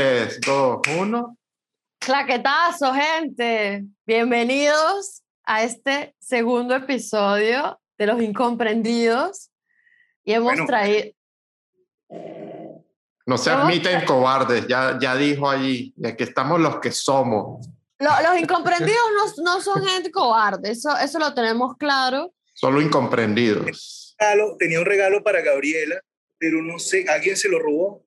3, 2, 1. Claquetazo, gente. Bienvenidos a este segundo episodio de Los Incomprendidos. Y hemos Bueno. traído. No se admiten cobardes, ya, ya dijo allí, y aquí estamos los que somos. Lo- los incomprendidos no, no son gente cobarde, eso, eso lo tenemos claro. Solo incomprendidos. tenía un regalo para Gabriela, pero no sé, alguien se lo robó.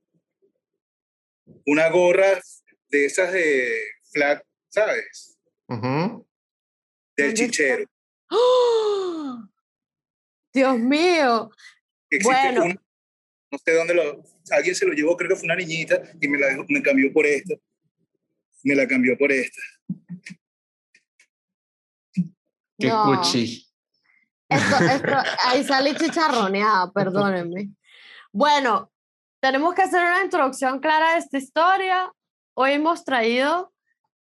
Una gorra de esas de flat, ¿sabes? Del chichero. ¡Oh! Dios mío. Existe Bueno. una- no sé dónde lo, alguien se lo llevó, creo que fue una niñita y me la dejó- me cambió por esta. Me la cambió por esta. Qué No. cuchi. Esto, esto, ahí salí chicharroneada, perdónenme. Bueno, tenemos que hacer una introducción clara de esta historia. Hoy hemos traído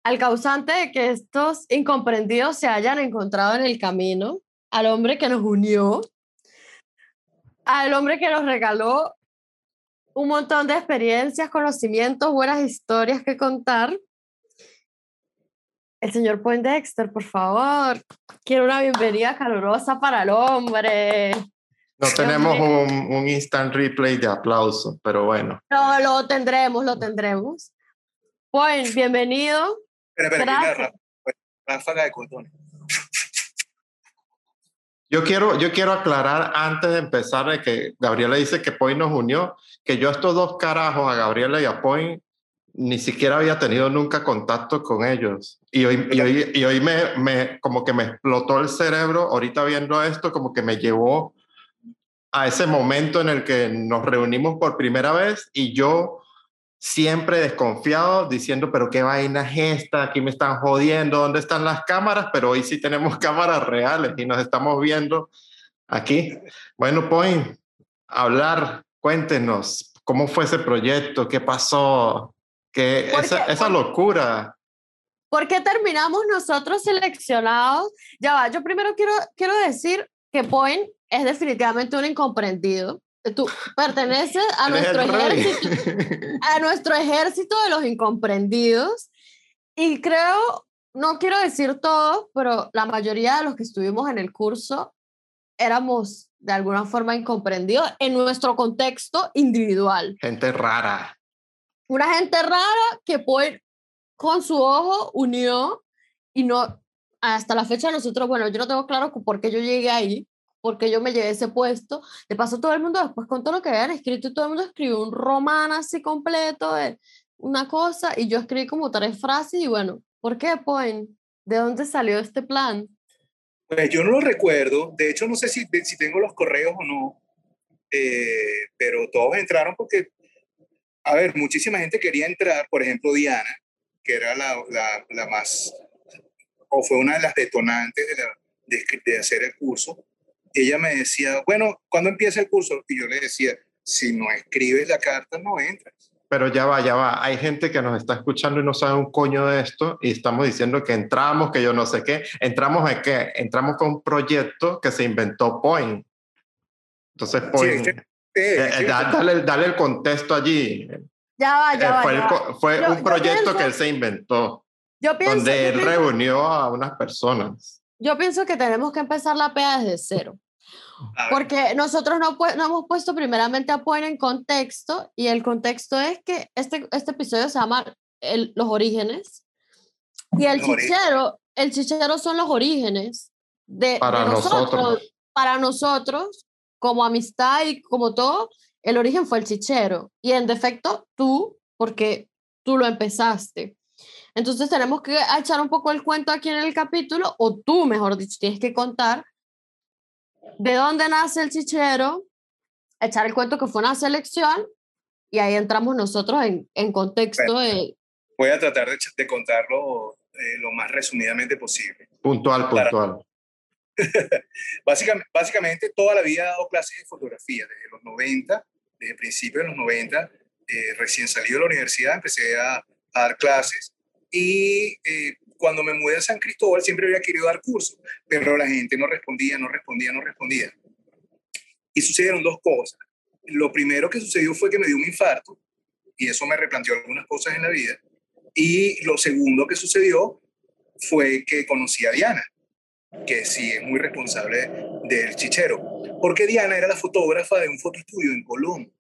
al causante de que estos incomprendidos se hayan encontrado en el camino, al hombre que nos unió, al hombre que nos regaló un montón de experiencias, conocimientos, buenas historias que contar. El señor Poindexter, por favor. Quiero una bienvenida calurosa para el hombre. No tenemos un, un instant replay de aplauso, pero bueno. No, lo tendremos, lo tendremos. Point, bienvenido. Espera, espera, que Gracias. ráfaga- ráfaga de cotones. Yo quiero, yo quiero aclarar antes de empezar de que Gabriela dice que Point nos unió, que yo estos dos carajos, a Gabriela y a Point, ni siquiera había tenido nunca contacto con ellos. Y hoy, y hoy, y hoy me, me, como que me explotó el cerebro, ahorita viendo esto, como que me llevó a ese momento en el que nos reunimos por primera vez y yo siempre desconfiado diciendo, pero qué vaina es esta, aquí me están jodiendo, ¿dónde están las cámaras? Pero hoy sí tenemos cámaras reales y nos estamos viendo aquí. Bueno, Point, hablar, cuéntenos, ¿cómo fue ese proyecto? ¿Qué pasó? ¿Qué, ¿Por esa, qué? esa ¿Por- locura. ¿Por qué terminamos nosotros seleccionados? Ya va, yo primero quiero, quiero decir que Point es definitivamente un incomprendido. Tú perteneces a nuestro ejército, a nuestro ejército de los incomprendidos. Y creo, no quiero decir todos, pero la mayoría de los que estuvimos en el curso éramos de alguna forma incomprendidos en nuestro contexto individual. Gente rara. Una gente rara que Point con su ojo unió y no, hasta la fecha nosotros, bueno, yo no tengo claro por qué yo llegué ahí, por qué yo me llevé ese puesto. De paso, todo el mundo después contó lo que habían escrito y todo el mundo escribió un román así completo de una cosa y yo escribí como tres frases y bueno, ¿por qué Point? ¿De dónde salió este plan? Pues yo no lo recuerdo, de hecho no sé si, si tengo los correos o no, eh, pero todos entraron porque, a ver, muchísima gente quería entrar, por ejemplo Diana, que era la, la, la más, o fue una de las detonantes de, la- de, de hacer el curso, ella me decía, bueno, ¿cuándo empieza el curso? Y yo le decía, si no escribes la carta, no entras. Pero ya va, ya va. Hay gente que nos está escuchando y no sabe un coño de esto y estamos diciendo que entramos, que yo no sé qué. ¿Entramos en qué? Entramos con un proyecto que se inventó Point. Entonces, Point, este- eh, Eh, eh, sí, da- dale, dale el contexto allí. Ya va, Eh, ya va. fue ya el fue Yo- un proyecto pienso- que él se inventó, Yo pienso, donde yo él pienso- reunió a unas personas. yo pienso que tenemos que empezar la pea desde cero. Porque nosotros no, no hemos puesto primeramente a Point en contexto y el contexto es que este, este episodio se llama el- Los Orígenes y el Los orígenes. chichero, el chichero son los orígenes de, Para de nosotros. Para nosotros, como amistad y como todo, el origen fue el chichero y en defecto tú, porque tú lo empezaste. Entonces tenemos que echar un poco el cuento aquí en el capítulo, o tú, mejor dicho, tienes que contar de dónde nace el chichero, echar el cuento que fue una selección y ahí entramos nosotros en, en contexto de... voy a tratar de, de contarlo eh, lo más resumidamente posible. Puntual, Para- puntual. Básicamente, básicamente, toda la vida he dado clases de fotografía, desde los 90, desde principios de los 90, eh, recién salido de la universidad, empecé a, a dar clases y eh, cuando me mudé a San Cristóbal siempre había querido dar cursos, pero la gente no respondía, no respondía, no respondía. Y sucedieron dos cosas. Lo primero que sucedió fue que me dio un infarto y eso me replanteó algunas cosas en la vida. Y lo segundo que sucedió fue que conocí a Diana, que sí es muy responsable del chichero, porque Diana era la fotógrafa de un fotoestudio en Colón.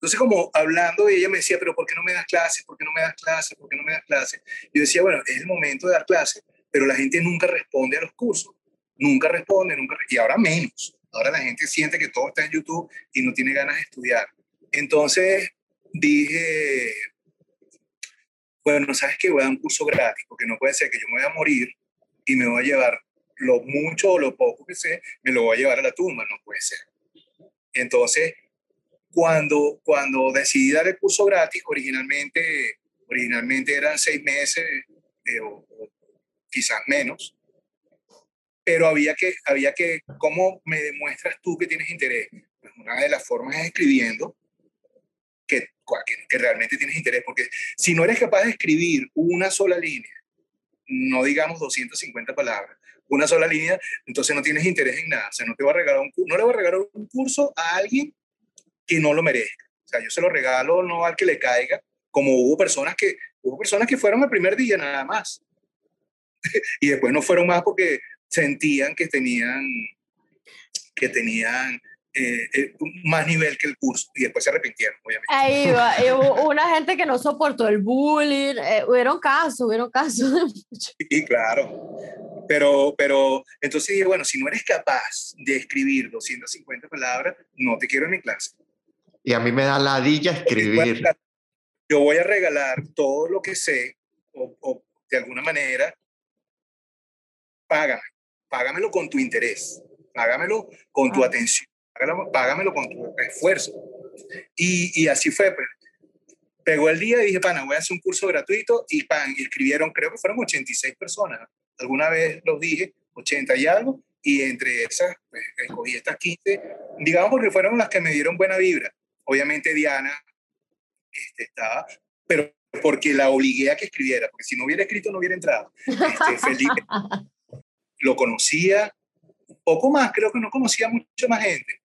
Entonces, como hablando, ella me decía, pero ¿por qué no me das clases? ¿Por qué no me das clases? ¿Por qué no me das clases? Yo decía, bueno, es el momento de dar clases, pero la gente nunca responde a los cursos. Nunca responde, nunca. Y ahora menos. Ahora la gente siente que todo está en YouTube y no tiene ganas de estudiar. Entonces dije, bueno, ¿sabes qué? Voy a dar un curso gratis, porque no puede ser que yo me voy a morir y me voy a llevar lo mucho o lo poco que sé, me lo voy a llevar a la tumba, no puede ser. Entonces, cuando, cuando decidí dar el curso gratis, originalmente, originalmente eran seis meses eh, o, quizás menos, pero había que, había que, ¿cómo me demuestras tú que tienes interés? Pues una de las formas es escribiendo, que, que realmente tienes interés, porque si no eres capaz de escribir una sola línea, no digamos 250 palabras, una sola línea, entonces no tienes interés en nada. O sea, no te va a regalar un, no le va a regalar un curso a alguien que no lo merezca. O sea, yo se lo regalo no al que le caiga, como hubo personas que, hubo personas que fueron el primer día nada más. y después no fueron más porque sentían que tenían, que tenían eh, eh, más nivel que el curso y después se arrepintieron, obviamente. Ahí va, hubo una gente que no soportó el bullying, eh, hubieron casos, hubieron casos. Sí, claro. Pero, pero entonces dije, bueno, si no eres capaz de escribir 250 palabras, no te quiero en mi clase. Y a mí me da ladilla escribir. Yo voy a regalar todo lo que sé, o, de alguna manera, págame. Págamelo con tu interés, págamelo con tu ah. atención, págamelo, con tu esfuerzo. Y, y así fue. Pues. Pegó el día y dije, pana, voy a hacer un curso gratuito y pan, escribieron, creo que fueron 86 personas. Alguna vez los dije, 80 y algo, y entre esas, pues, escogí estas 15, digamos porque fueron las que me dieron buena vibra. Obviamente Diana este, estaba, pero porque la obligué a que escribiera, porque si no hubiera escrito no hubiera entrado. Este, Felipe lo conocía, poco más, creo que no conocía mucha más gente.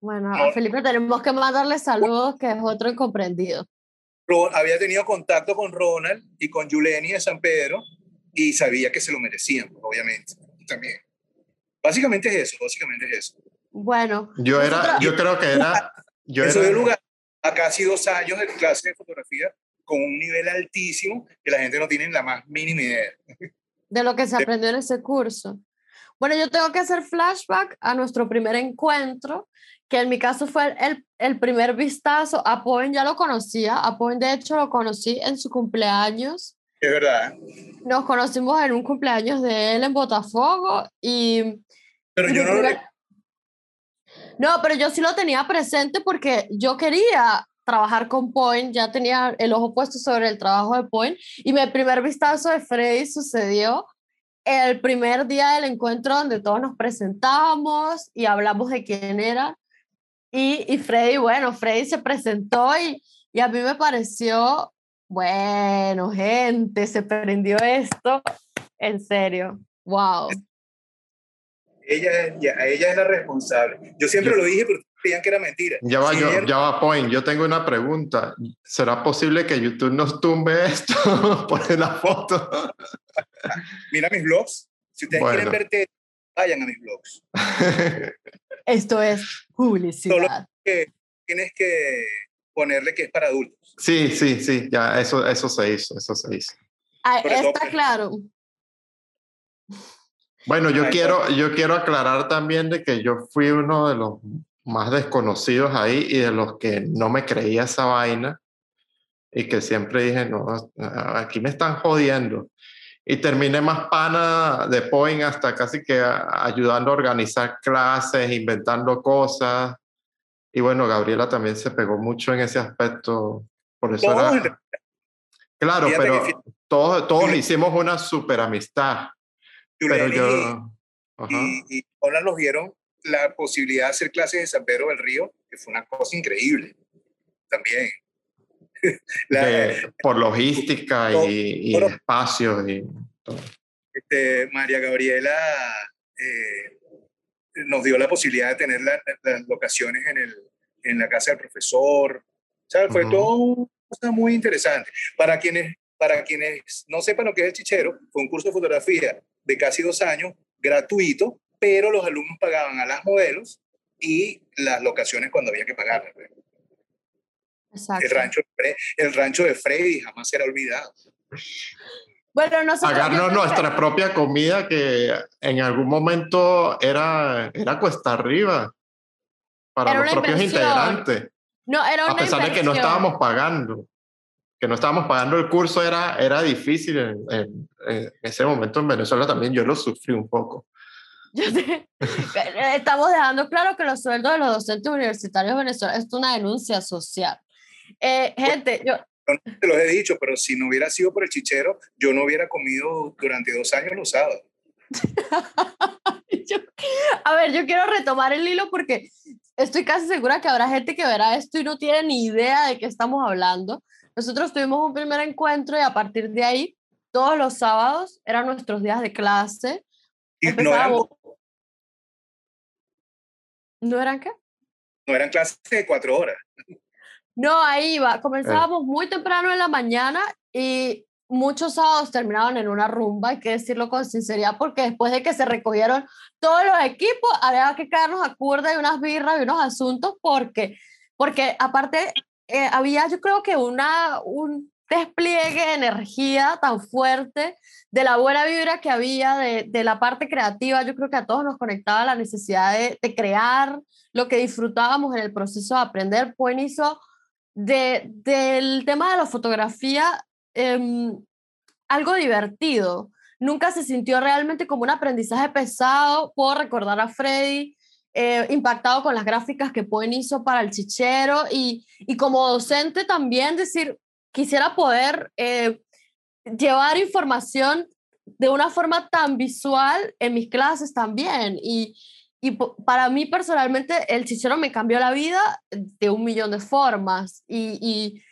Bueno, a Felipe tenemos que mandarle saludos, que es otro incomprendido. Había tenido contacto con Ronald y con Yuleni de San Pedro y sabía que se lo merecían, obviamente, también. Básicamente es eso, básicamente es eso. Bueno. Yo era, yo creo que era... Yo Eso dio lugar a casi dos años de clase de fotografía con un nivel altísimo que la gente no tiene la más mínima idea. De lo que se aprendió en ese curso. Bueno, yo tengo que hacer flashback a nuestro primer encuentro, que en mi caso fue el, el primer vistazo. A Poen ya lo conocía, a Poen de hecho lo conocí en su cumpleaños. Es verdad. Nos conocimos en un cumpleaños de él en Botafogo y... Pero yo no lo no, pero yo sí lo tenía presente porque yo quería trabajar con Point, ya tenía el ojo puesto sobre el trabajo de Point y mi primer vistazo de Freddy sucedió el primer día del encuentro donde todos nos presentamos y hablamos de quién era. Y, y Freddy, bueno, Freddy se presentó y, y a mí me pareció, bueno, gente, se prendió esto, en serio, wow ella, ella es la responsable. Yo siempre lo dije, pero creían que era mentira. Ya va, yo, ya va, Point. Yo tengo una pregunta. ¿Será posible que YouTube nos tumbe esto por la foto? Mira mis blogs. Si ustedes quieren verte, vayan a mis blogs. esto es publicidad. Solo que tienes que ponerle que es para adultos. Sí, sí, sí, ya eso, eso se hizo, eso se hizo. Ah, está claro. Bueno, yo quiero, yo quiero aclarar también de que yo fui uno de los más desconocidos ahí y de los que no me creía esa vaina y que siempre dije, no, aquí me están jodiendo. Y terminé más pana de Point hasta casi que ayudando a organizar clases, inventando cosas. Y bueno, Gabriela también se pegó mucho en ese aspecto. Por eso era... Claro, pero todos, todos hicimos una super amistad. Pero yo, y, y, ahora nos dieron la posibilidad de hacer clases de San Pedro del Río, que fue una cosa increíble también. por logística y, y espacio. Y Este, María Gabriela eh, nos dio la posibilidad de tener las locaciones en, el, en la casa del profesor. sea, fue todo una cosa muy interesante. Para quienes, para quienes no sepan lo que es el chichero, fue un curso de fotografía de casi dos años, gratuito, pero los alumnos pagaban a las modelos y las locaciones cuando había que pagarlas. pues. Exacto. El rancho, el rancho de Freddy jamás será olvidado. Bueno, nosotros, Pagarnos nuestra propia comida que en algún momento era, era cuesta arriba para Era los propios inversión. integrantes. No, era una A pesar de que no estábamos pagando. Que no estábamos pagando el curso era, era difícil en, en- en ese momento en Venezuela también. Yo lo sufrí un poco. Yo Estamos dejando claro que los sueldos de los docentes universitarios venezolanos es una denuncia social. Eh, gente, yo, Te los he dicho, pero si no hubiera sido por el chichero, yo no hubiera comido durante dos años los sábados. yo- a ver, yo quiero retomar el hilo porque estoy casi segura que habrá gente que verá esto y no tiene ni idea de qué estamos hablando. Nosotros tuvimos un primer encuentro y a partir de ahí, todos los sábados eran nuestros días de clase. Y no eran, Empezábamos- ¿No eran qué? no eran clases de cuatro horas. No, ahí iba. Comenzábamos muy temprano en la mañana y muchos sábados terminaban en una rumba, hay que decirlo con sinceridad, porque después de que se recogieron todos los equipos, había que quedarnos a curda y unas birras y unos asuntos, porque, porque aparte eh, había yo creo que una, un despliegue de energía tan fuerte, de la buena vibra que había, de, de la parte creativa, yo creo que a todos nos conectaba la necesidad de, crear lo que disfrutábamos en el proceso de aprender. Pues hizo de, del tema de la fotografía em, algo divertido. Nunca se sintió realmente como un aprendizaje pesado. Puedo recordar a Freddy eh, impactado con las gráficas que Poen hizo para el chichero y, y como docente también decir, quisiera poder eh, llevar información de una forma tan visual en mis clases también. Y, y para mí personalmente el chichero me cambió la vida de un millón de formas y, y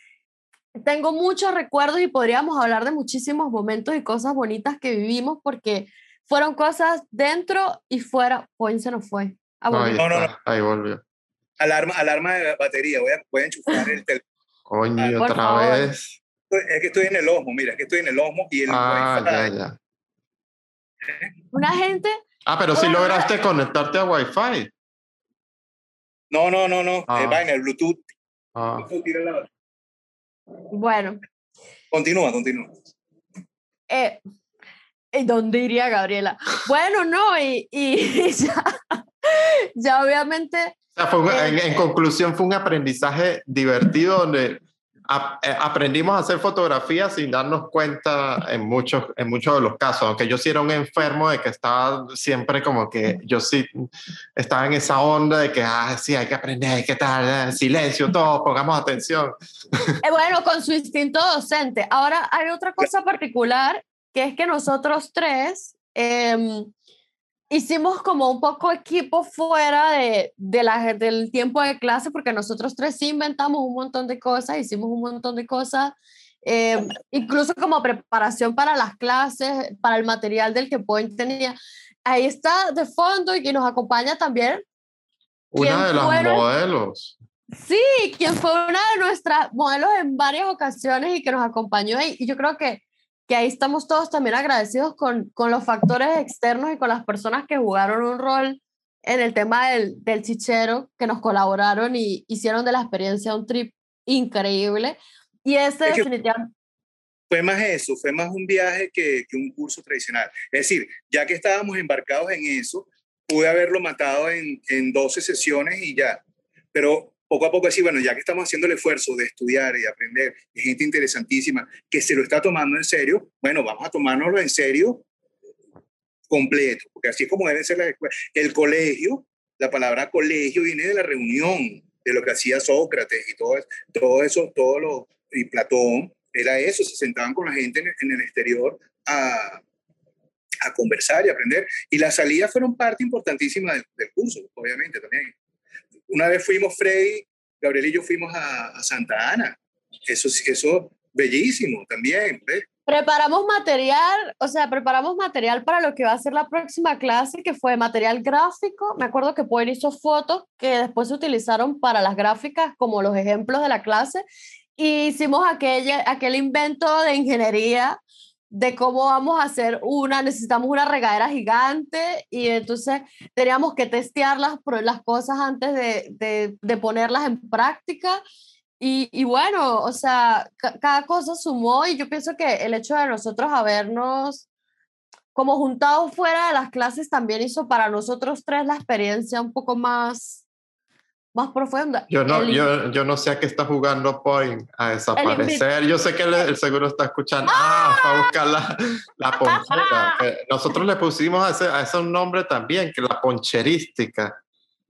tengo muchos recuerdos y podríamos hablar de muchísimos momentos y cosas bonitas que vivimos porque fueron cosas dentro y fuera. Point se nos fue. Ah, No. No, no, está, ahí volvió. Alarma, alarma de batería, voy a, voy a enchufar el teléfono. Coño, Por otra favor. vez. Es que estoy en el Osmo, mira, es que estoy en el Osmo y el Ah, Wi-Fi. ya, ya. Una gente, Ah, pero sí Hola. lograste conectarte a Wi-Fi. No, no, no, no, Ah. eh, va en el Bluetooth. Ah, Bluetooth, tira la- bueno, Continúa, continúa. eh, ¿y ¿dónde iría Gabriela? Bueno, no, y, y ya, ya obviamente O sea, fue un- Eh, en, en conclusión, fue un aprendizaje divertido donde ap- eh, aprendimos a hacer fotografía sin darnos cuenta en muchos, en muchos de los casos, aunque yo sí era un enfermo de que estaba siempre como que yo sí estaba en esa onda de que, ah, sí, hay que aprender, ¿qué tal? Eh, Silencio, todos, pongamos atención. Eh, bueno, con su instinto docente. Ahora hay otra cosa particular, que es que nosotros tres em, hicimos como un poco equipo fuera de, de la, del tiempo de clase, porque nosotros tres sí inventamos un montón de cosas, hicimos un montón de cosas, em, incluso como preparación para las clases, para el material del que Point tenía. Ahí está de fondo y que nos acompaña también ¿Quién Una de las modelos. Sí, quien fue una de nuestras modelos en varias ocasiones y que nos acompañó ahí. Y yo creo que, que ahí estamos todos también agradecidos con, con los factores externos y con las personas que jugaron un rol en el tema del, del chichero, que nos colaboraron y hicieron de la experiencia un trip increíble. Y ese Es definitivamente... Fue más eso, fue más un viaje que, que un curso tradicional. Es decir, ya que estábamos embarcados en eso, pude haberlo matado en, en 12 sesiones y ya. Pero poco a poco decir, bueno, ya que estamos haciendo el esfuerzo de estudiar y de aprender, gente interesantísima que se lo está tomando en serio, bueno, vamos a tomárnoslo en serio completo, porque así es como deben ser las escuelas. El colegio, la palabra colegio viene de la reunión, de lo que hacía Sócrates y todo todo eso, todo lo, y Platón, era eso, se sentaban con la gente en el exterior a, a conversar y aprender. Y las salidas fueron parte importantísima del, del curso, obviamente también. Una vez fuimos, Freddy, Gabriel y yo fuimos a, a Santa Ana. Eso, eso bellísimo también, ¿ves? preparamos material, o sea, preparamos material para lo que va a ser la próxima clase, que fue material gráfico. Me acuerdo que Poen hizo fotos que después se utilizaron para las gráficas como los ejemplos de la clase. Y hicimos aquella, aquel invento de ingeniería de cómo vamos a hacer una, necesitamos una regadera gigante y entonces teníamos que testear las, las cosas antes de, de, de ponerlas en práctica. Y, y, bueno, o sea, cada cosa sumó y yo pienso que el hecho de nosotros habernos como juntado fuera de las clases también hizo para nosotros tres la experiencia un poco más, más profunda. Yo no, yo, yo no sé a qué está jugando Point, a desaparecer. Yo sé que el, seguro está escuchando, ah, para buscar la, la ponchera. Nosotros le pusimos a ese, a ese un nombre también, que la poncherística.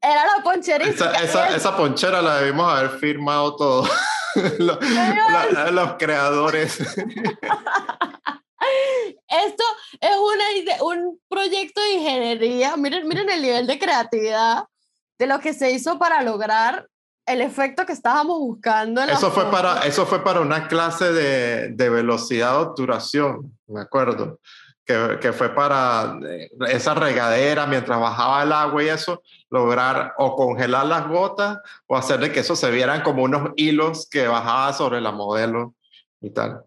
Era la poncherística. Esa, esa, esa, ponchera la debimos haber firmado todos los, los creadores. Esto es una, un proyecto de ingeniería. Miren, miren el nivel de creatividad de lo que se hizo para lograr el efecto que estábamos buscando. eso, fue para, eso fue para una clase de, de velocidad de obturación, me acuerdo, que, que, fue para eh, esa regadera mientras bajaba el agua y eso, lograr o congelar las gotas o hacerle que eso se vieran como unos hilos que bajaba sobre la modelo y tal.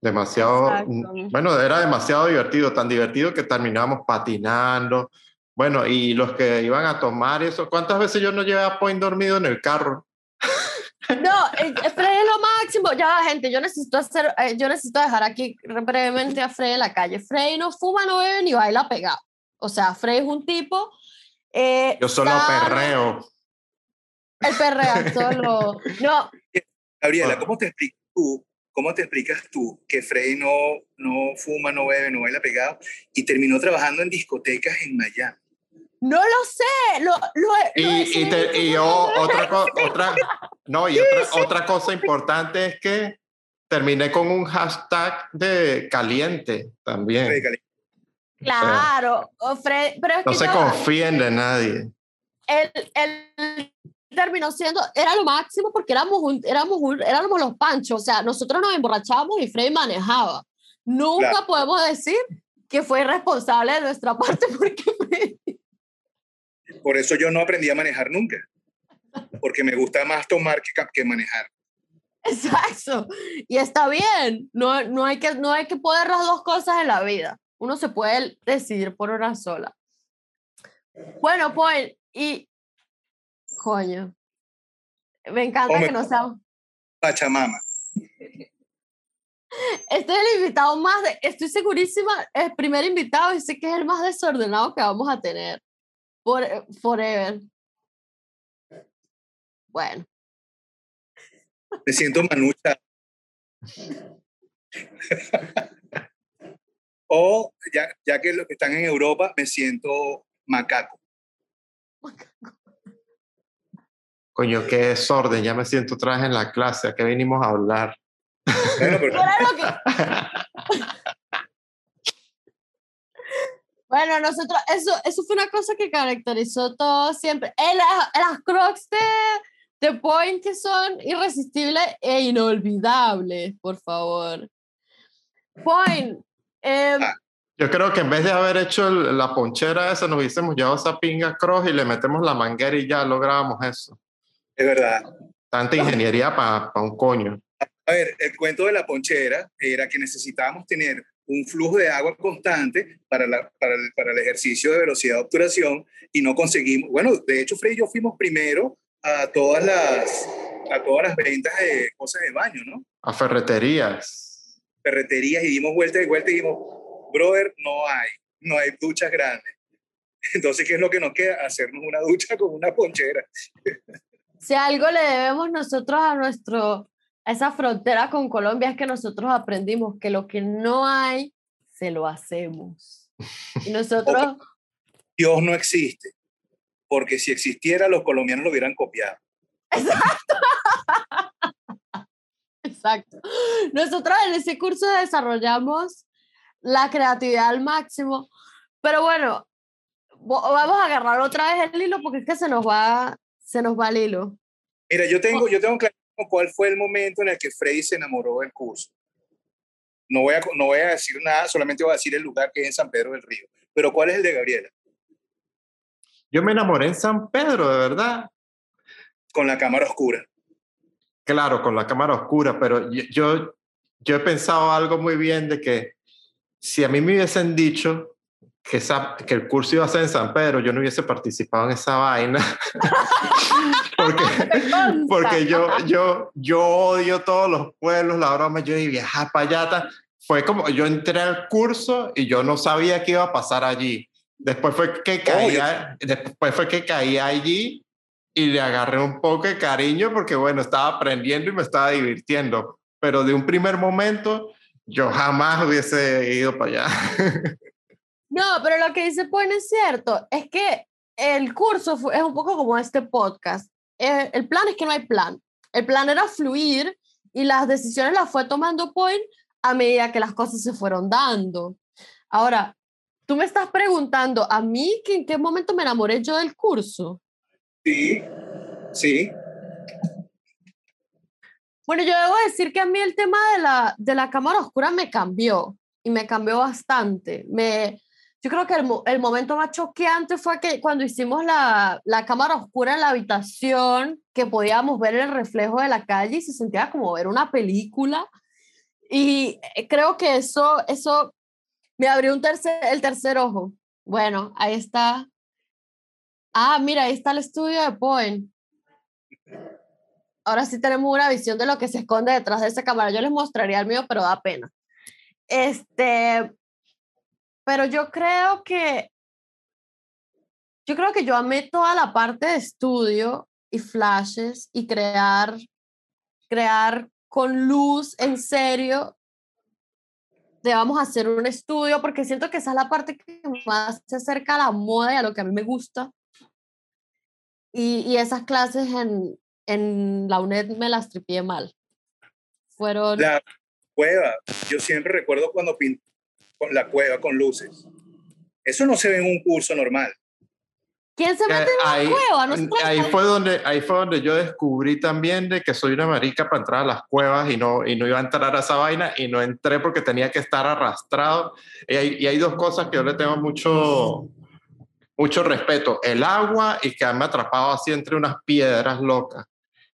Demasiado, Exacto. bueno, era demasiado divertido, tan divertido que terminamos patinando, bueno, y los que iban a tomar eso, ¿cuántas veces yo no llevé a Point dormido en el carro? No, eh, Fred es lo máximo. Ya, gente, yo necesito hacer, eh, yo necesito dejar aquí brevemente a Fred en la calle. Fred no fuma, no bebe ni baila pegado. O sea, Fred es un tipo. Eh, yo solo perreo. El perreo solo. No. Gabriela, ¿cómo te explicas tú? ¿Cómo te explicas tú que Fred no, no fuma, no bebe, no baila pegado y terminó trabajando en discotecas en Miami? No lo sé. Lo, lo, y, lo y, te, y yo, otra, otra, no, y otra, sí. otra cosa importante es que terminé con un hashtag de caliente también. Caliente. Claro, o sea, Fred, pero es no que se confíen de nadie. Él, él, terminó siendo, era lo máximo porque éramos, un, éramos, un, éramos los panchos, o sea, nosotros nos emborrachábamos y Fred manejaba. Nunca claro. podemos decir que fue responsable de nuestra parte porque Fred por eso yo no aprendí a manejar nunca, porque me gusta más tomar que, que manejar. Exacto, y está bien, no, no, hay que, no hay que poder las dos cosas en la vida, uno se puede decidir por una sola. Bueno, pues, y, coño, me encanta que no sea... Pachamama. Este es el invitado más, de, estoy segurísima, el primer invitado y sé que es el más desordenado que vamos a tener. For, forever. Bueno. Me siento manucha. o ya, ya que los que están en Europa, me siento macaco. Coño, qué desorden, ya me siento otra vez en la clase, ¿a qué vinimos a hablar? Bueno, pero... Bueno, nosotros, eso, eso fue una cosa que caracterizó todo siempre. Eh, las, las crocs de, de Point que son irresistibles e inolvidables, por favor. Point. Eh, Yo creo que en vez de haber hecho el, la ponchera esa, nos hubiésemos llevado esa pinga cross y le metemos la manguera y ya lográbamos eso. Es verdad. Tanta ingeniería para pa un coño. A ver, el cuento de la ponchera era que necesitábamos tener un flujo de agua constante para, la, para, el, para, el, ejercicio de velocidad de obturación y no conseguimos, bueno, de hecho, Frey y yo fuimos primero a todas las, a todas las ventas de cosas de baño, ¿no? A ferreterías. Ferreterías y dimos vuelta y vuelta y dijimos, brother, no hay, no hay duchas grandes. Entonces, ¿qué es lo que nos queda? Hacernos una ducha con una ponchera. Si algo le debemos nosotros a nuestro esa frontera con Colombia es que nosotros aprendimos que lo que no hay, se lo hacemos. Y nosotros... Dios no existe, porque si existiera, los colombianos lo hubieran copiado. Exacto. Exacto. Nosotros en ese curso desarrollamos la creatividad al máximo, pero bueno, vamos a agarrar otra vez el hilo porque es que se nos va, se nos va el hilo. Mira, yo tengo, yo tengo claro cuál fue el momento en el que Freddy se enamoró del curso. No voy, a, no voy a decir nada, solamente voy a decir el lugar que es en San Pedro del Río. Pero ¿cuál es el de Gabriela? Yo me enamoré en San Pedro, de verdad. Con la cámara oscura. Claro, con la cámara oscura, pero yo, yo he pensado algo muy bien de que si a mí me hubiesen dicho que, que el curso iba a ser en San Pedro, yo no hubiese participado en esa vaina. porque porque yo, yo, yo odio todos los pueblos, la broma, yo y viajar para allá. Fue como, yo entré al curso y yo no sabía qué iba a pasar allí. Después fue que caía, después fue que caía allí y le agarré un poco de cariño porque, bueno, estaba aprendiendo y me estaba divirtiendo. Pero de un primer momento, yo jamás hubiese ido para allá. No, pero lo que dice Point es cierto. Es que el curso es un poco como este podcast. Eh, el plan es que no hay plan. El plan era fluir y las decisiones las fue tomando Point a medida que las cosas se fueron dando. Ahora, tú me estás preguntando a mí que en qué momento me enamoré yo del curso. Sí, sí. Bueno, yo debo decir que a mí el tema de la, de la cámara oscura me cambió y me cambió bastante. Me, yo creo que el, el, momento más choqueante fue que cuando hicimos la, la, cámara oscura en la habitación, que podíamos ver el reflejo de la calle y se sentía como ver una película. Y eh, creo que eso, eso me abrió un tercer, el tercer ojo. Bueno, ahí está. Ah, mira, ahí está el estudio de Point. Ahora sí tenemos una visión de lo que se esconde detrás de esa cámara. Yo les mostraría el mío, pero da pena. Este, pero yo creo que, yo creo que yo amé toda la parte de estudio y flashes y crear, crear con luz en serio de vamos a hacer un estudio, porque siento que esa es la parte que más se acerca a la moda y a lo que a mí me gusta. Y, y esas clases en, en la UNED me las tripié mal. Fueron... La cueva, yo siempre recuerdo cuando pinté con la cueva con luces. Eso no se ve en un curso normal. ¿Quién se mete en la ahí, cueva? ahí, fue donde, ahí fue donde yo descubrí también de que soy una marica para entrar a las cuevas y no, y no iba a entrar a esa vaina y no entré porque tenía que estar arrastrado. Y hay, y hay dos cosas que yo le tengo mucho, mucho respeto. El agua y que me atrapado así entre unas piedras locas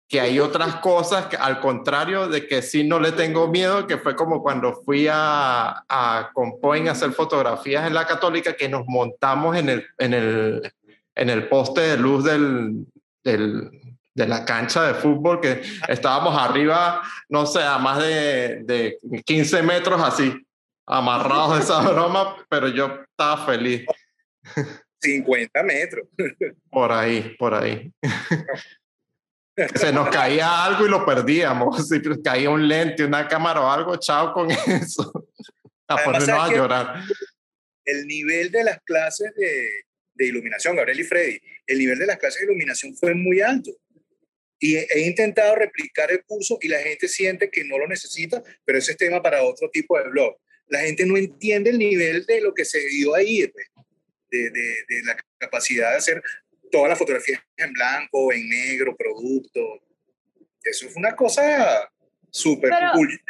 que hay otras cosas que al contrario de que sí no le tengo miedo, que fue como cuando fui a, a Compoint a hacer fotografías en la católica, que nos montamos en el, en el, en el poste de luz del, del, de la cancha de fútbol, que estábamos arriba, no sé, a más de, de 15 metros así, amarrados de esa broma, pero yo estaba feliz. 50 metros. Por ahí, por ahí se nos caía algo y lo perdíamos. Si caía un lente, una cámara o algo, chao con eso. A ponernos a llorar. El nivel de las clases de, de, iluminación, Gabriel y Freddy, el nivel de las clases de iluminación fue muy alto. Y he, he, intentado replicar el curso y la gente siente que no lo necesita, pero ese es tema para otro tipo de blog. La gente no entiende el nivel de lo que se dio ahí, pues, de, de, de la capacidad de hacer todas las fotografías en blanco, en negro, producto. Eso fue una cosa súper cool.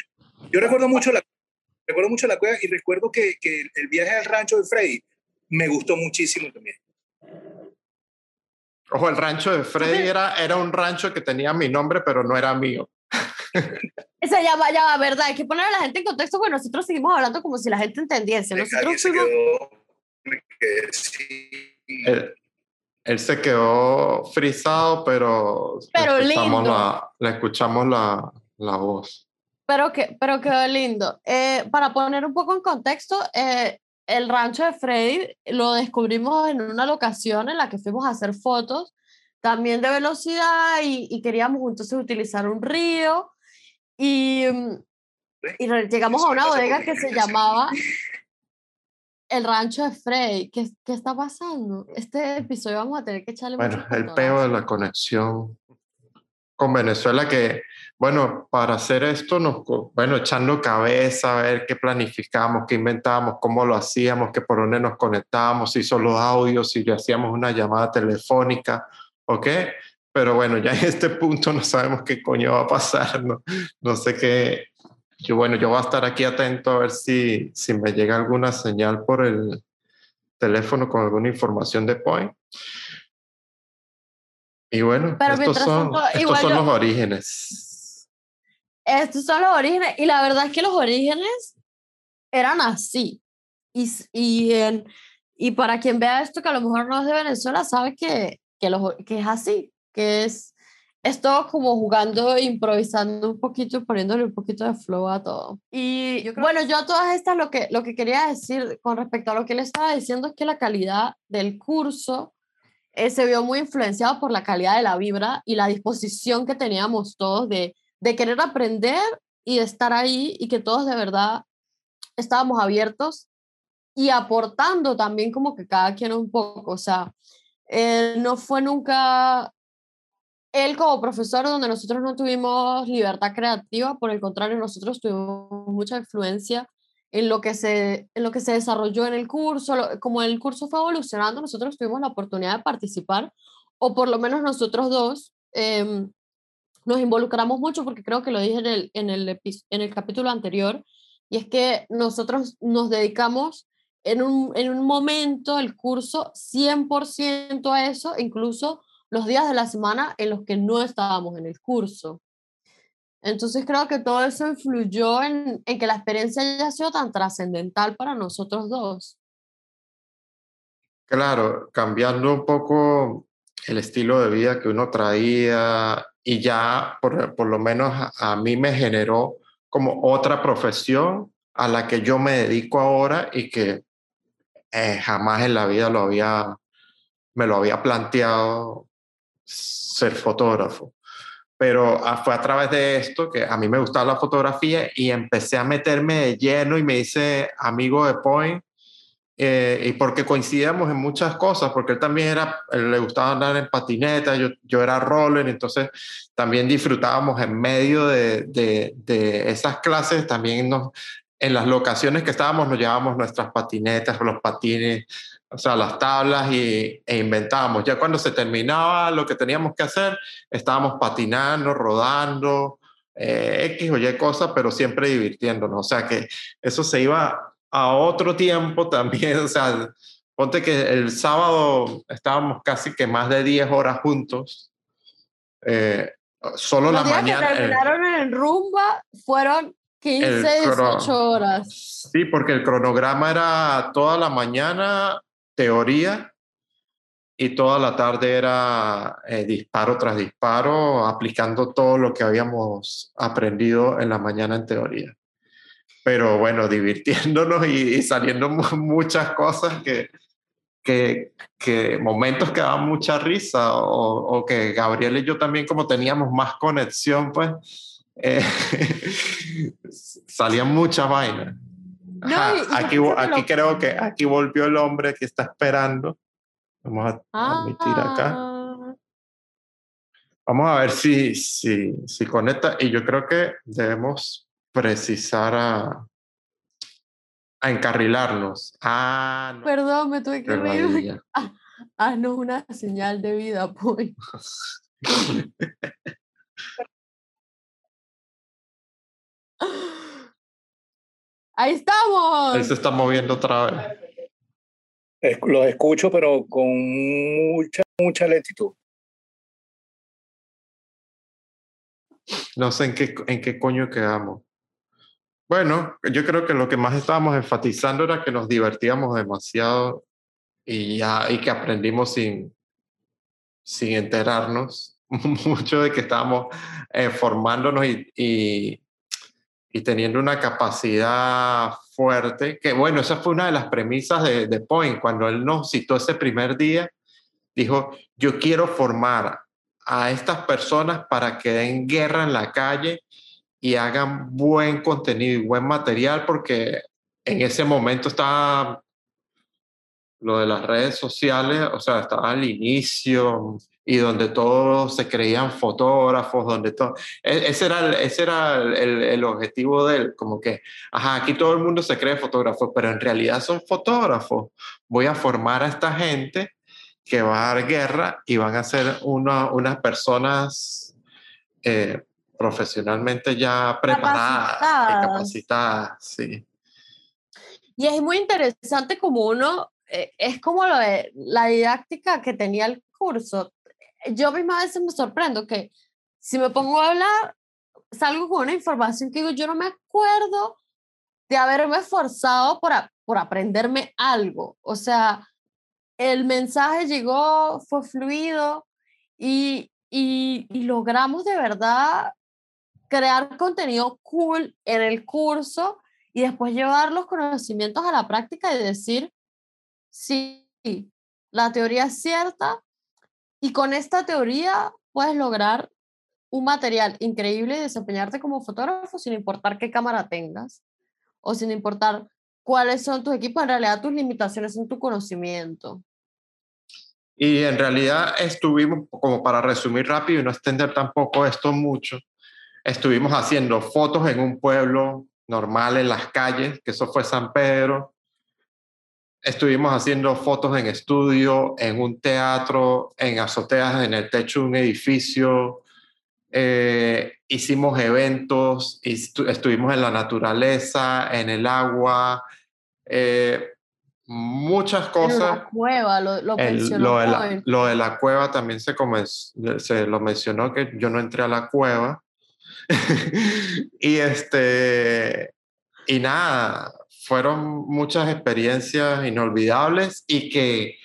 Yo recuerdo mucho la recuerdo mucho la cueva y recuerdo que, que, el viaje al rancho de Freddy me gustó muchísimo también. Ojo, el rancho de Freddy era, era un rancho que tenía mi nombre, pero no era mío. Esa ya va, ya va, verdad. Hay que poner a la gente en contexto, porque nosotros seguimos hablando como si la gente entendiese. Nosotros fuimos... quedó, el, él se quedó frisado, pero, pero le escuchamos, lindo. La, le escuchamos la, la, voz. Pero, que, pero quedó lindo. Eh, para poner un poco en contexto, eh, el rancho de Freddy lo descubrimos en una locación en la que fuimos a hacer fotos, también de velocidad, y, y queríamos entonces utilizar un río. Y, y llegamos a una bodega que se llamaba el rancho de Frey, ¿qué, ¿qué, está pasando? Este episodio vamos a tener que echarle Bueno, el peo de la conexión con Venezuela que, bueno, para hacer esto, nos, bueno, echando cabeza, a ver qué planificamos, qué inventábamos, cómo lo hacíamos, qué por dónde nos conectábamos, si solo audios, si hacíamos una llamada telefónica, ¿ok? Pero bueno, ya en este punto no sabemos qué coño va a pasar, no, no sé qué, yo, bueno, yo voy a estar aquí atento a ver si, si me llega alguna señal por el teléfono con alguna información de Point. Y bueno, estos son, estos son los orígenes. Estos son los orígenes. Y la verdad es que los orígenes eran así. Y, y, y para quien vea esto que a lo mejor no es de Venezuela, sabe que, que, que es así, que es, es todo como jugando, improvisando un poquito poniéndole un poquito de flow a todo. Y yo bueno, yo a todas estas lo que, lo que quería decir con respecto a lo que él estaba diciendo es que la calidad del curso eh, se vio muy influenciado por la calidad de la vibra y la disposición que teníamos todos de, de querer aprender y de estar ahí y que todos de verdad estábamos abiertos y aportando también como que cada quien un poco, o sea, eh, no fue nunca él como profesor donde nosotros no tuvimos libertad creativa, por el contrario, nosotros tuvimos mucha influencia en lo que se, en lo que se desarrolló en el curso, como el curso fue evolucionando, nosotros tuvimos la oportunidad de participar, o por lo menos nosotros dos em, nos involucramos mucho, porque creo que lo dije en el, en, el, en el capítulo anterior, y es que nosotros nos dedicamos en un, en un momento el curso 100% a eso, incluso los días de la semana en los que no estábamos en el curso. Entonces creo que todo eso influyó en, en que la experiencia haya sido tan trascendental para nosotros dos. Claro, cambiando un poco el estilo de vida que uno traía y ya por, por lo menos a, mí me generó como otra profesión a la que yo me dedico ahora y que eh, jamás en la vida lo había, me lo había planteado ser fotógrafo pero ah, fue a través de esto que a mí me gustaba la fotografía y empecé a meterme de lleno y me hice amigo de Point. Eh, y porque coincidíamos en muchas cosas, porque él también era, le gustaba andar en patineta, yo, yo era roller, entonces también disfrutábamos en medio de, de, de esas clases, también nos, en las locaciones que estábamos nos llevábamos nuestras patinetas, los patines, o sea, las tablas y, e inventábamos. Ya cuando se terminaba lo que teníamos que hacer, estábamos patinando, rodando, eh, X o Y cosas, pero siempre divirtiéndonos. O sea que eso se iba a otro tiempo también. O sea, ponte que el sábado estábamos casi que más de 10 horas juntos. Eh, solo Los la días mañana. que terminaron en rumba fueron 15, 18 horas. Sí, porque el cronograma era toda la mañana teoría y toda la tarde era eh, disparo tras disparo, aplicando todo lo que habíamos aprendido en la mañana en teoría. Pero bueno, divirtiéndonos y, saliendo muchas cosas que, que, momentos que daban mucha risa o, o, que Gabriel y yo también como teníamos más conexión, pues eh, salían muchas vainas aquí, aquí creo que aquí volvió el hombre que está esperando. Vamos a admitir acá. Ah. Vamos a ver si, si, si conecta. Y yo creo que debemos precisar a, a encarrilarnos. Ah, Perdón, me tuve que reír. Ah, ah, no, una señal de vida, pues. Ahí estamos. Él se está moviendo otra vez. Los escucho, pero con mucha, mucha lentitud. No sé en qué, en qué coño quedamos. Bueno, yo creo que lo que más estábamos enfatizando era que nos divertíamos demasiado y, ya, y que aprendimos sin, sin enterarnos mucho de que estábamos eh, formándonos y, y teniendo una capacidad fuerte, que bueno, esa fue una de las premisas de, de Point, cuando él nos citó ese primer día, dijo, yo quiero formar a estas personas para que den guerra en la calle y hagan buen contenido y buen material, porque en ese momento estaba lo de las redes sociales, o sea, estaba al inicio, y donde todos se creían fotógrafos, donde todo... E, ese era, el, ese era el, el, objetivo de él, como que, ajá, aquí todo el mundo se cree fotógrafo, pero en realidad son fotógrafos. Voy a formar a esta gente que va a dar guerra y van a ser una, unas personas, eh, profesionalmente ya preparadas y capacitadas, sí. Y es muy interesante como uno, eh, es como lo de, la didáctica que tenía el curso. Yo misma a veces me sorprendo que si me pongo a hablar, salgo con una información que digo, yo no me acuerdo de haberme esforzado por, por aprenderme algo. O sea, el mensaje llegó, fue fluido y, y, y logramos de verdad crear contenido cool en el curso y después llevar los conocimientos a la práctica y decir, sí, la teoría es cierta y con esta teoría puedes lograr un material increíble y desempeñarte como fotógrafo sin importar qué cámara tengas o sin importar cuáles son tus equipos, en realidad tus limitaciones en tu conocimiento. Y en realidad estuvimos, como para resumir rápido y no extender tampoco esto mucho, estuvimos haciendo fotos en un pueblo normal en las calles, que eso fue San Pedro. Estuvimos haciendo fotos en estudio, en un teatro, en azoteas, en el techo de un edificio. Eh, hicimos eventos, estuvimos en la naturaleza, en el agua, eh, muchas cosas. la cueva, lo, lo, lo, de la, lo, de la, cueva también se, se lo mencionó que yo no entré a la cueva. y este, y nada, fueron muchas experiencias inolvidables y que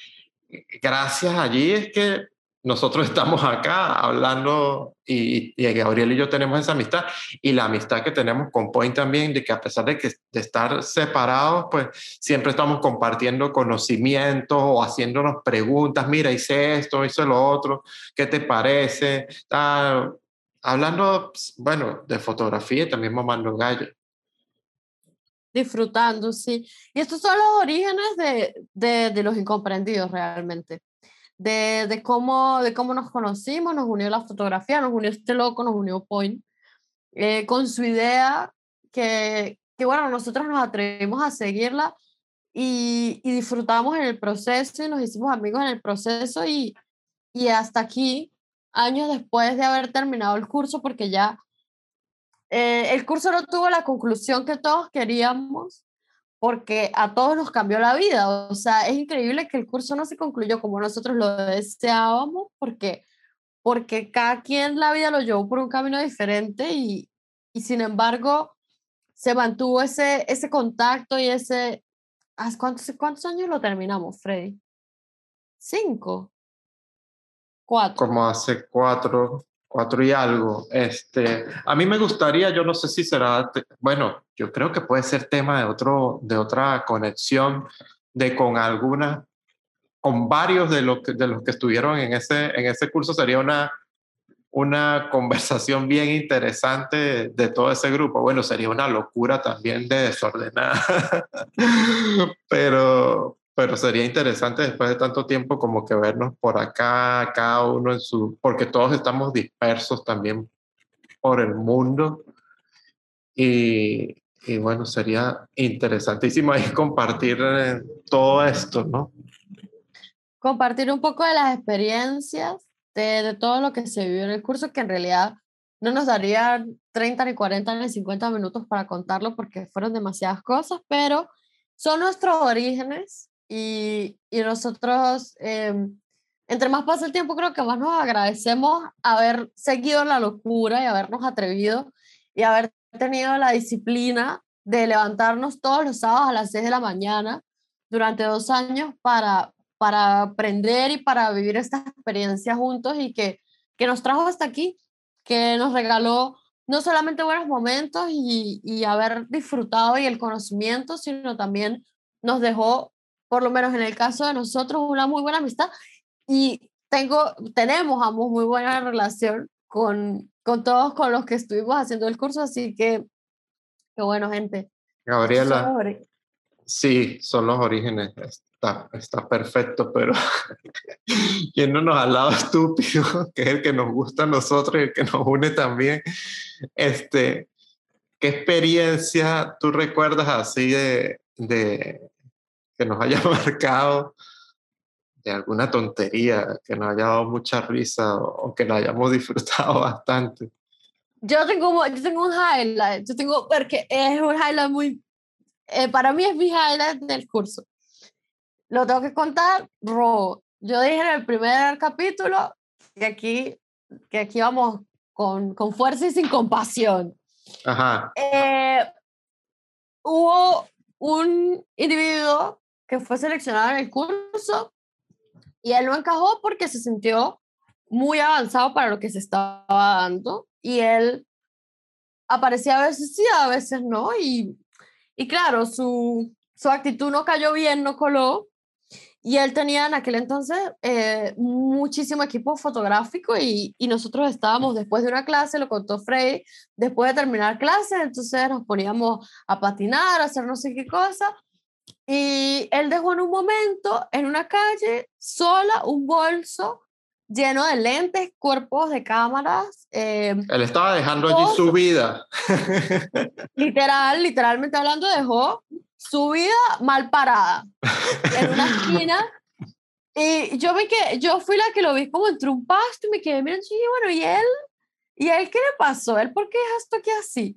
gracias allí es que nosotros estamos acá hablando y, Gabriel y yo tenemos esa amistad y la amistad que tenemos con Point también, de que a pesar de, que, de estar separados, pues siempre estamos compartiendo conocimientos o haciéndonos preguntas, mira, hice esto, hice lo otro, ¿qué te parece? Ah, hablando, pues, bueno, de fotografía también mamando gallo. Disfrutando, sí. Y estos son los orígenes de, de, los incomprendidos realmente de, de, cómo, de cómo nos conocimos, nos unió la fotografía, nos unió este loco, nos unió Point, eh, con su idea que, que, bueno, nosotros nos atrevimos a seguirla y, y, disfrutamos en el proceso y nos hicimos amigos en el proceso y, y hasta aquí, años después de haber terminado el curso, porque ya eh, el curso no tuvo la conclusión que todos queríamos, porque a todos nos cambió la vida. O sea, es increíble que el curso no se concluyó como nosotros lo deseábamos, porque, porque cada quien la vida lo llevó por un camino diferente y, y sin embargo se mantuvo ese, ese contacto y ese... ¿Cuántos, ¿Cuántos años lo terminamos, Freddy? ¿Cinco? ¿Cuatro? Como hace cuatro, cuatro y algo. Este, a mí me gustaría, yo no sé si será, bueno, yo creo que puede ser tema de, otro, de otra conexión de con alguna, con varios de los que, de los que estuvieron en ese, en ese curso, sería una, una conversación bien interesante de todo ese grupo. Bueno, sería una locura también de desordenada, pero, pero sería interesante después de tanto tiempo como que vernos por acá, cada uno en su, porque todos estamos dispersos también por el mundo. Y, y bueno, sería interesantísimo ahí compartir eh, todo esto, ¿no? Compartir un poco de las experiencias, de, de todo lo que se vivió en el curso, que en realidad no nos daría 30 ni 40 ni 50 minutos para contarlo porque fueron demasiadas cosas, pero son nuestros orígenes y, y nosotros, eh, entre más pasa el tiempo, creo que más nos agradecemos haber seguido la locura y habernos atrevido y haber tenido la disciplina de levantarnos todos los sábados a las 6 de la mañana durante dos años para, para aprender y para vivir esta experiencia juntos y que, que nos trajo hasta aquí, que nos regaló no solamente buenos momentos y, y haber disfrutado y el conocimiento, sino también nos dejó por lo menos en el caso de nosotros, una muy buena amistad y tengo, tenemos ambos muy buena relación con, con todos con los que estuvimos haciendo el curso, así que, qué bueno, gente. Gabriela. Sí, son los orígenes. Está, está perfecto, pero yéndonos al lado estúpido, que es el que nos gusta a nosotros y el que nos une también, este, ¿qué experiencia tú recuerdas así de, de, que nos haya marcado de alguna tontería, que nos haya dado mucha risa o, que la hayamos disfrutado bastante. yo tengo, yo tengo un highlight, yo tengo, porque es un highlight muy, eh, para mí es mi highlight del curso. Lo tengo que contar, Ro. Yo dije en el primer capítulo que aquí, que aquí vamos con, con fuerza y sin compasión. Ajá. Eh, hubo un individuo que fue seleccionado en el curso y él no encajó porque se sintió muy avanzado para lo que se estaba dando y él aparecía a veces sí, a veces no y, y claro, su, su actitud no cayó bien, no coló y él tenía en aquel entonces eh, muchísimo equipo fotográfico y, y, nosotros estábamos después de una clase, lo contó Frey, después de terminar clase, entonces nos poníamos a patinar, a hacer no sé qué cosa. Y él dejó en un momento en una calle sola un bolso lleno de lentes, cuerpos de cámaras. Eh, él estaba dejando allí su vida. Literal, literalmente hablando, dejó su vida mal parada en una esquina. Y yo, me quedé, yo fui la que lo vi como entre un pasto y me quedé mirando y bueno, ¿y él? ¿Y él qué le pasó? ¿Él por qué es esto que así?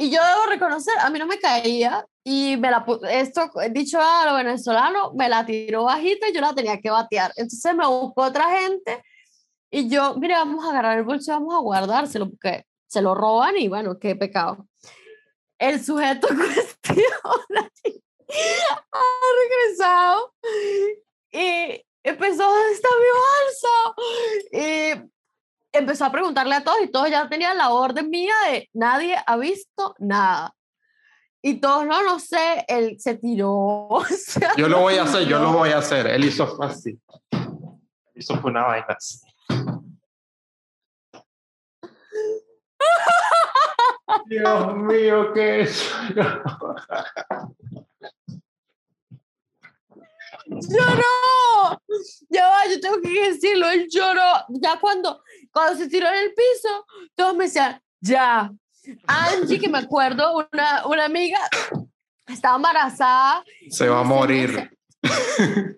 Y yo debo reconocer, a mí no me caía y me la, esto dicho a lo venezolano, me la tiró bajita y yo la tenía que batear. Entonces me buscó otra gente y yo, mire, vamos a agarrar el bolso vamos a guardárselo porque se lo roban y bueno, qué pecado el sujeto cuestión ha regresado y empezó, ¿dónde está mi bolso? Empezó a preguntarle a todos y todos ya tenían la orden mía de nadie ha visto nada. Y todos, no, no sé, él se tiró. yo lo voy a hacer, yo lo voy a hacer. Él hizo fácil. Hizo una vaina así. Dios mío, ¿qué es? lloró. Ya va, yo tengo que decirlo, él lloró. Ya cuando, cuando se tiró en el piso, todos me decían, ya. Angie, que me acuerdo, una, una amiga estaba embarazada. Se va a morir.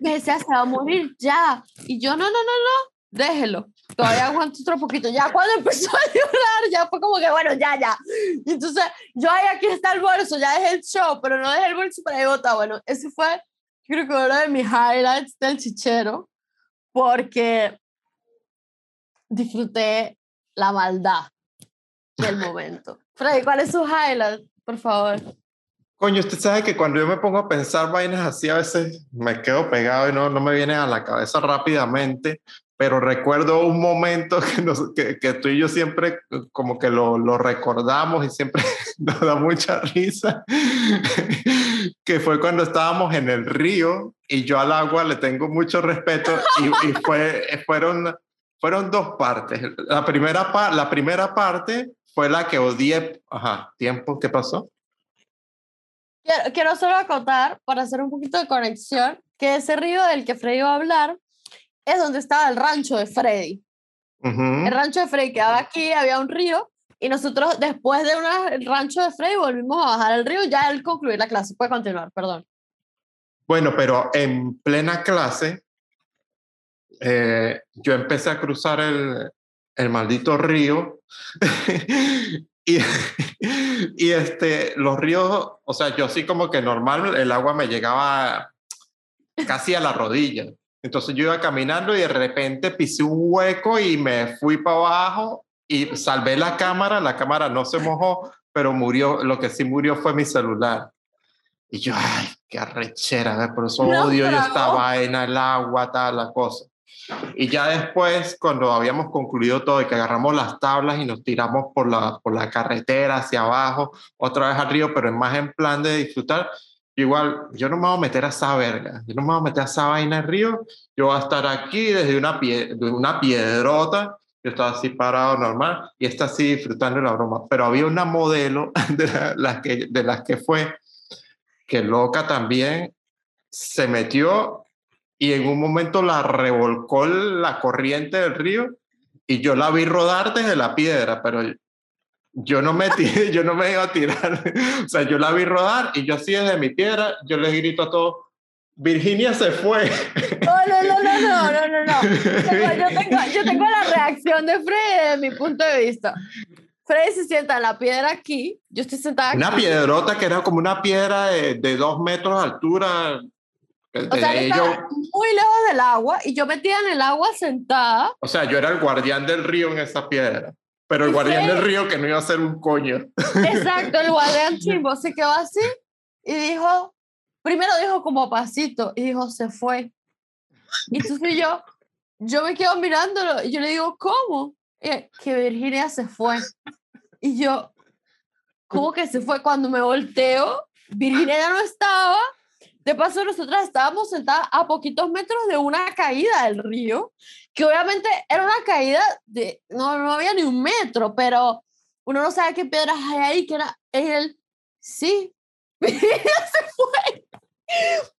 Me decía, se va a morir ya. Y yo, no, no, no, no, déjelo todavía aguanto otro poquito. Ya cuando empezó a llorar, ya fue como que, bueno, ya, ya. Y entonces, yo, ahí aquí está el bolso, ya dejé el show, pero no dejé el bolso para botar. Bueno, ese fue, creo que uno de mis highlights del chichero, porque disfruté la maldad del momento. Freddy, ¿cuál es su highlight, por favor? Coño, usted sabe que cuando yo me pongo a pensar vainas así, a veces me quedo pegado y no, no me viene a la cabeza rápidamente pero recuerdo un momento que, que, tú y yo siempre como que lo, lo, recordamos y siempre nos da mucha risa, que fue cuando estábamos en el río y yo al agua le tengo mucho respeto y, y fue, fueron, fueron dos partes. La primera, la primera parte fue la que odié. Ajá, tiempo, ¿qué pasó? Quiero, quiero solo acotar, para hacer un poquito de conexión, que ese río del que Freddy va a hablar es donde estaba el rancho de Freddy. El rancho de Freddy quedaba aquí, había un río, y nosotros después de un rancho de Freddy volvimos a bajar el río, ya al concluir la clase. Puede continuar, perdón. Bueno, pero en plena clase, eh, yo empecé a cruzar el, el maldito río y, y este, los ríos, o sea, yo sí como que normal, el agua me llegaba casi a la rodilla. Entonces yo iba caminando y de repente pisé un hueco y me fui para abajo y salvé la cámara. La cámara no se mojó, pero murió. Lo que sí murió fue mi celular. Y yo, ay, qué arrechera, por eso odio yo esta vaina, el agua, tal, la cosa. Y ya después, cuando habíamos concluido todo y que agarramos las tablas y nos tiramos por la, por la carretera hacia abajo, otra vez al río, pero es más en plan de disfrutar, igual, yo no me voy a meter a esa verga, yo no me voy a meter a esa vaina en río, yo voy a estar aquí desde una, pie, de una piedrota, yo estaba así parado normal y está así disfrutando la broma, pero había una modelo de, las que, de las que fue, que loca también, se metió y en un momento la revolcó la corriente del río y yo la vi rodar desde la piedra, pero yo no me yo no me iba a tirar, o sea, yo la vi rodar y yo así desde mi piedra, yo les grito a todos, Virginia se fue. No, no, no, no, no, no, no, Yo tengo, yo tengo la reacción de Fred desde mi punto de vista. Freddy se sienta en la piedra aquí, yo estoy sentada aquí. Una piedrota que era como una piedra de, de dos metros de altura. O sea, ellos- muy lejos del agua y yo metida en el agua sentada. o sea, yo era el guardián del río en esa piedra. Pero el ¿Y guardián del río que no iba a ser un coño. Exacto, el guardián chimbo se quedó así y dijo, primero dijo como pasito y dijo, se fue. Y entonces yo, yo me quedo mirándolo y yo le digo, ¿cómo? Y que Virginia se fue. Y yo, ¿cómo que se fue? Cuando me volteo, Virginia ya no estaba. De paso, nosotras estábamos sentadas a poquitos metros de una caída del río, que obviamente era una caída de, no, no había ni un metro, pero uno no sabe qué piedras hay ahí, que era él, sí, se fue.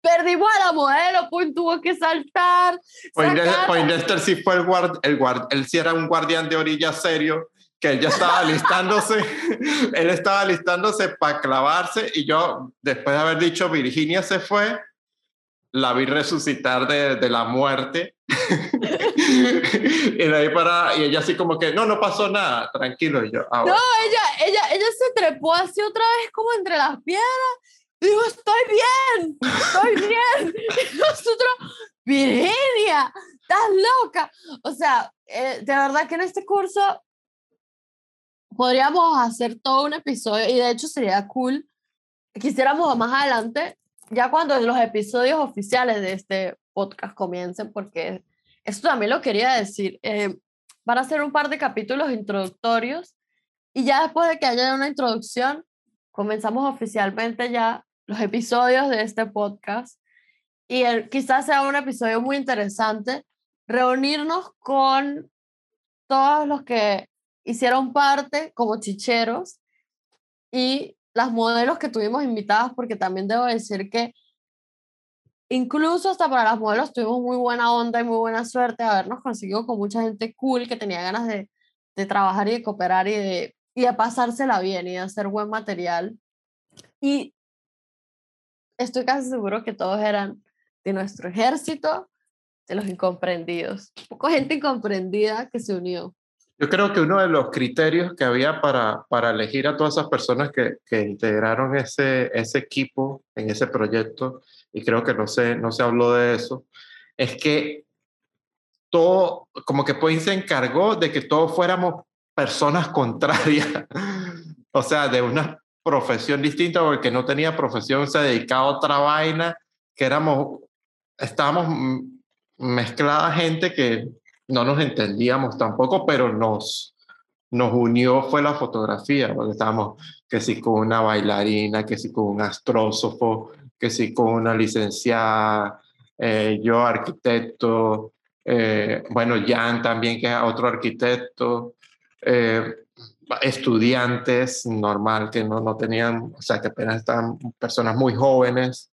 Perdimos a la modelo, pues tuvo que saltar. Poindexter, sacar- Poindexter sí fue el guard, el guard, él sí era un guardián de orilla serio, que él ya estaba alistándose, él estaba alistándose para clavarse y yo, después de haber dicho Virginia se fue, la vi resucitar de, de la muerte. y de ahí para, y ella así como que, no, no pasó nada, tranquilo. Y yo, "Ah, bueno". ella, ella, ella se trepó así otra vez como entre las piedras. Y dijo, estoy bien, estoy bien. Y nosotros, Virginia, estás loca. O sea, eh, de verdad que en este curso podríamos hacer todo un episodio y de hecho sería cool. Quisiéramos más adelante, ya cuando los episodios oficiales de este podcast comiencen, porque esto también lo quería decir. eh, van a ser un par de capítulos introductorios y ya después de que haya una introducción, comenzamos oficialmente ya los episodios de este podcast. Y el- quizás sea un episodio muy interesante reunirnos con todos los que hicieron parte como chicheros y las modelos que tuvimos invitadas, porque también debo decir que incluso hasta para las modelos tuvimos muy buena onda y muy buena suerte de habernos conseguido con mucha gente cool que tenía ganas de, de trabajar y de cooperar y de, y de pasársela bien y de hacer buen material. Y estoy casi seguro que todos eran de nuestro ejército, de los incomprendidos. Poco gente incomprendida que se unió. Yo creo que uno de los criterios que había para, para elegir a todas esas personas que, que integraron ese, ese equipo en ese proyecto, y creo que no se, no se habló de eso, es que todo, como que Point se encargó de que todos fuéramos personas contrarias, o sea, de una profesión distinta, porque no tenía profesión, se dedicaba a otra vaina, que éramos, estábamos mezclada gente que no nos entendíamos tampoco, pero nos, nos unió fue la fotografía, porque estábamos que si con una bailarina, que si con un astrósofo, que si con una licenciada, eh, yo arquitecto, eh, bueno, Jan también, que es otro arquitecto, eh, estudiantes, normal, que no, no tenían, o sea, que apenas estaban personas muy jóvenes.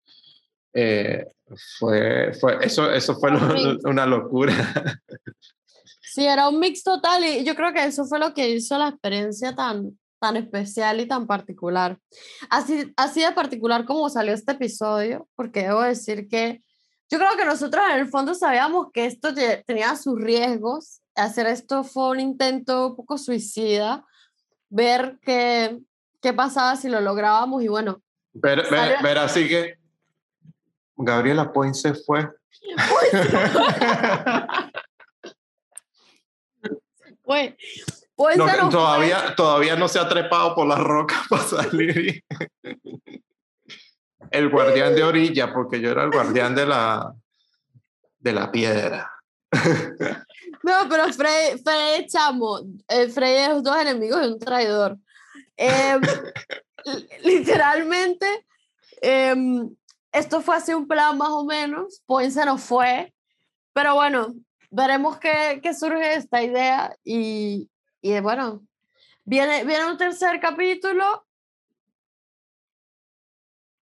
Eh, fue, fue, eso, eso fue lo- una locura. Sí, era un mix total y yo creo que eso fue lo que hizo la experiencia tan, tan especial y tan particular. Así, así de particular como salió este episodio, porque debo decir que yo creo que nosotros en el fondo sabíamos que esto te- tenía sus riesgos. Hacer esto fue un intento un poco suicida, ver qué, qué pasaba si lo lográbamos y bueno, Ver, ver, ver así que Gabriela Point se fue. pues, pues No, nos fue. todavía, todavía no se ha trepado por la roca para salir. El guardián de orilla, porque yo era el guardián de la, de la piedra. No, pero Frey, Frey chamo. Eh, Frey es dos enemigos y un traidor. Em, li- literalmente, em, esto fue así un plan más o menos. Point se nos fue. Pero bueno, veremos qué, qué surge esta idea. Y, y bueno, viene, viene un tercer capítulo.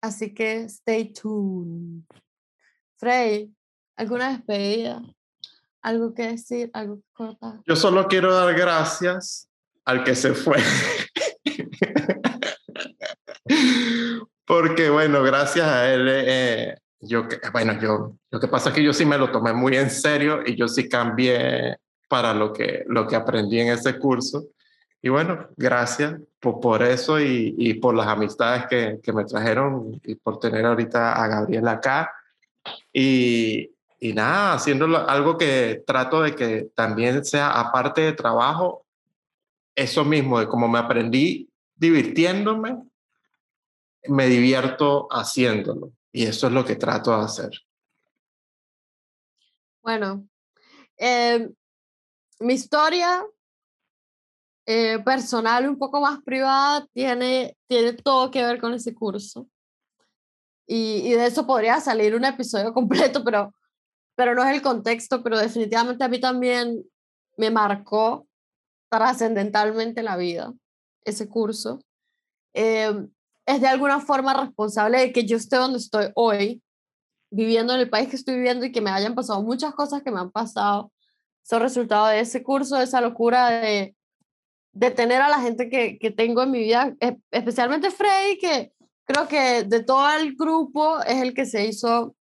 Así que stay tuned. Frey, ¿alguna despedida? ¿Algo que decir? ¿Algo que? Yo solo quiero dar gracias al que se fue. Porque bueno, gracias a él, eh, yo, que- bueno, yo, lo que pasa es que yo sí me lo tomé muy en serio y yo sí cambié para lo que, lo que aprendí en ese curso. y bueno, gracias por, por eso y, y, por las amistades que, que, me trajeron y por tener ahorita a Gabriela acá. Y, y nada, haciendo algo que trato de que también sea aparte de trabajo, eso mismo, de como me aprendí divirtiéndome, me divierto haciéndolo. Y eso es lo que trato de hacer. Bueno, eh, mi historia eh, personal, un poco más privada, tiene, tiene todo que ver con ese curso. Y, y, de eso podría salir un episodio completo, pero, pero no es el contexto, pero definitivamente a mí también me marcó trascendentalmente la vida ese curso. Eh, es de alguna forma responsable de que yo esté donde estoy hoy, viviendo en el país que estoy viviendo y que me hayan pasado muchas cosas que me han pasado. Son resultado de ese curso, de esa locura de, de tener a la gente que, que tengo en mi vida, especialmente Freddy, que creo que de todo el grupo es el que se hizo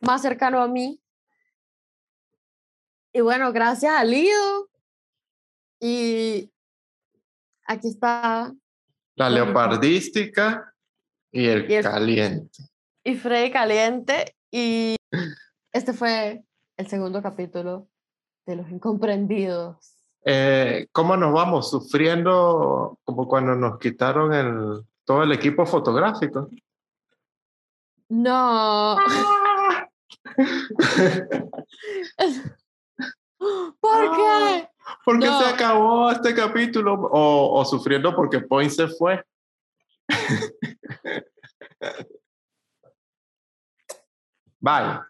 más cercano a mí. Y bueno, gracias a Lido. Y aquí está. La leopardística y el, y el caliente. Y Freddy Caliente. Y este fue el segundo capítulo de Los Incomprendidos. Eh, ¿Cómo nos vamos? Sufriendo como cuando nos quitaron el, todo el equipo fotográfico. No. ¿Por qué? ¿Por qué no. se acabó este capítulo? O, o sufriendo porque Point se fue. Bye.